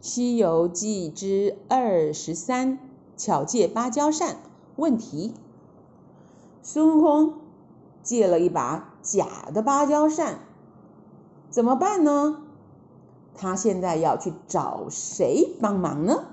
西游记之二十三巧借芭蕉扇问题。孙悟空借了一把假的芭蕉扇怎么办呢？他现在要去找谁帮忙呢？